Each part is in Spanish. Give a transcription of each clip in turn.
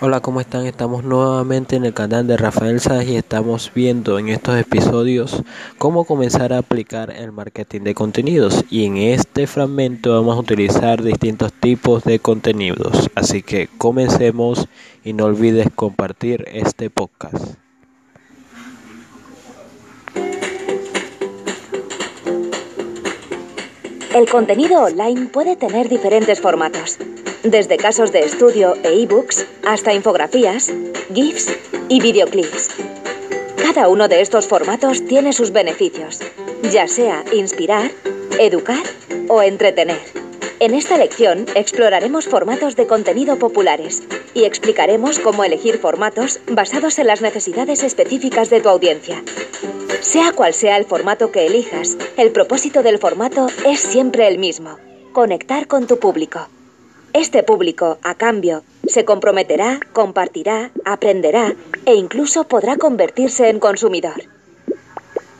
Hola, ¿cómo están? Estamos nuevamente en el canal de Rafael Sáenz y estamos viendo en estos episodios cómo comenzar a aplicar el marketing de contenidos. Y en este fragmento vamos a utilizar distintos tipos de contenidos. Así que comencemos y no olvides compartir este podcast. El contenido online puede tener diferentes formatos desde casos de estudio e ebooks hasta infografías, GIFs y videoclips. Cada uno de estos formatos tiene sus beneficios, ya sea inspirar, educar o entretener. En esta lección exploraremos formatos de contenido populares y explicaremos cómo elegir formatos basados en las necesidades específicas de tu audiencia. Sea cual sea el formato que elijas, el propósito del formato es siempre el mismo, conectar con tu público. Este público, a cambio, se comprometerá, compartirá, aprenderá e incluso podrá convertirse en consumidor.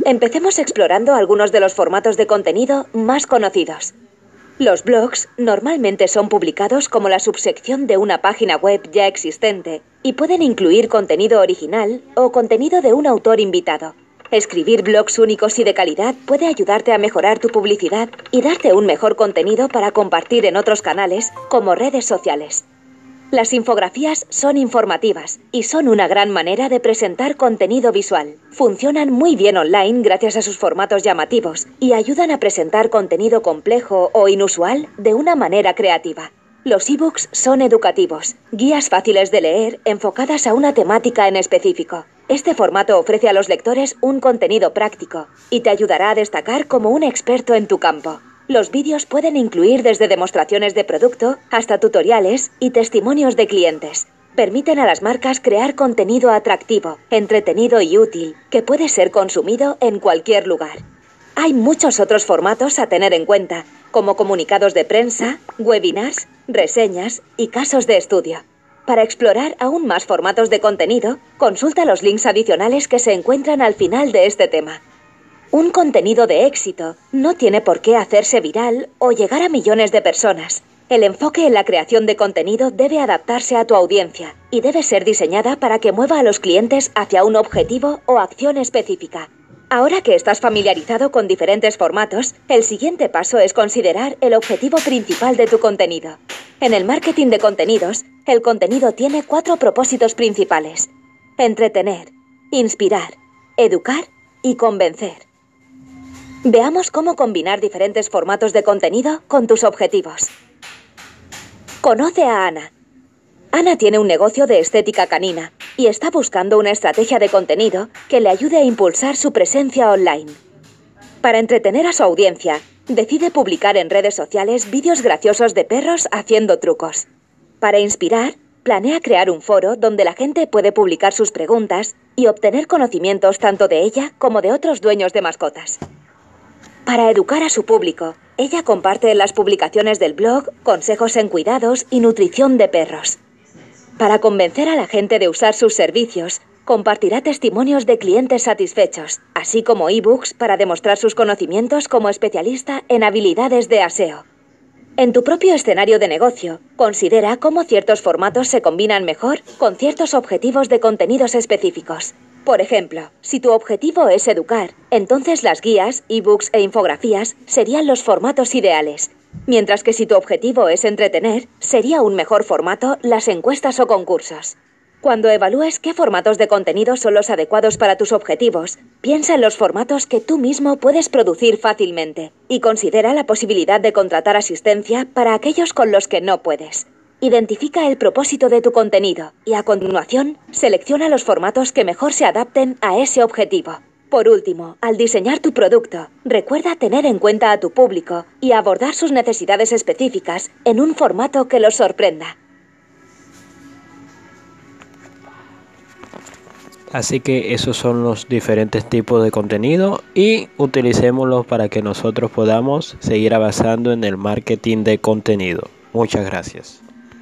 Empecemos explorando algunos de los formatos de contenido más conocidos. Los blogs normalmente son publicados como la subsección de una página web ya existente y pueden incluir contenido original o contenido de un autor invitado. Escribir blogs únicos y de calidad puede ayudarte a mejorar tu publicidad y darte un mejor contenido para compartir en otros canales como redes sociales. Las infografías son informativas y son una gran manera de presentar contenido visual. Funcionan muy bien online gracias a sus formatos llamativos y ayudan a presentar contenido complejo o inusual de una manera creativa. Los ebooks son educativos, guías fáciles de leer enfocadas a una temática en específico. Este formato ofrece a los lectores un contenido práctico y te ayudará a destacar como un experto en tu campo. Los vídeos pueden incluir desde demostraciones de producto hasta tutoriales y testimonios de clientes. Permiten a las marcas crear contenido atractivo, entretenido y útil, que puede ser consumido en cualquier lugar. Hay muchos otros formatos a tener en cuenta, como comunicados de prensa, webinars, reseñas y casos de estudio. Para explorar aún más formatos de contenido, consulta los links adicionales que se encuentran al final de este tema. Un contenido de éxito no tiene por qué hacerse viral o llegar a millones de personas. El enfoque en la creación de contenido debe adaptarse a tu audiencia y debe ser diseñada para que mueva a los clientes hacia un objetivo o acción específica. Ahora que estás familiarizado con diferentes formatos, el siguiente paso es considerar el objetivo principal de tu contenido. En el marketing de contenidos, el contenido tiene cuatro propósitos principales. Entretener, inspirar, educar y convencer. Veamos cómo combinar diferentes formatos de contenido con tus objetivos. Conoce a Ana. Ana tiene un negocio de estética canina y está buscando una estrategia de contenido que le ayude a impulsar su presencia online. Para entretener a su audiencia, decide publicar en redes sociales vídeos graciosos de perros haciendo trucos. Para inspirar, planea crear un foro donde la gente puede publicar sus preguntas y obtener conocimientos tanto de ella como de otros dueños de mascotas. Para educar a su público, ella comparte en las publicaciones del blog consejos en cuidados y nutrición de perros. Para convencer a la gente de usar sus servicios, compartirá testimonios de clientes satisfechos, así como ebooks para demostrar sus conocimientos como especialista en habilidades de aseo. En tu propio escenario de negocio, considera cómo ciertos formatos se combinan mejor con ciertos objetivos de contenidos específicos. Por ejemplo, si tu objetivo es educar, entonces las guías, ebooks e infografías serían los formatos ideales. Mientras que si tu objetivo es entretener, sería un mejor formato las encuestas o concursos. Cuando evalúes qué formatos de contenido son los adecuados para tus objetivos, piensa en los formatos que tú mismo puedes producir fácilmente y considera la posibilidad de contratar asistencia para aquellos con los que no puedes. Identifica el propósito de tu contenido y a continuación selecciona los formatos que mejor se adapten a ese objetivo. Por último, al diseñar tu producto, recuerda tener en cuenta a tu público y abordar sus necesidades específicas en un formato que los sorprenda. Así que esos son los diferentes tipos de contenido y utilicémoslos para que nosotros podamos seguir avanzando en el marketing de contenido. Muchas gracias.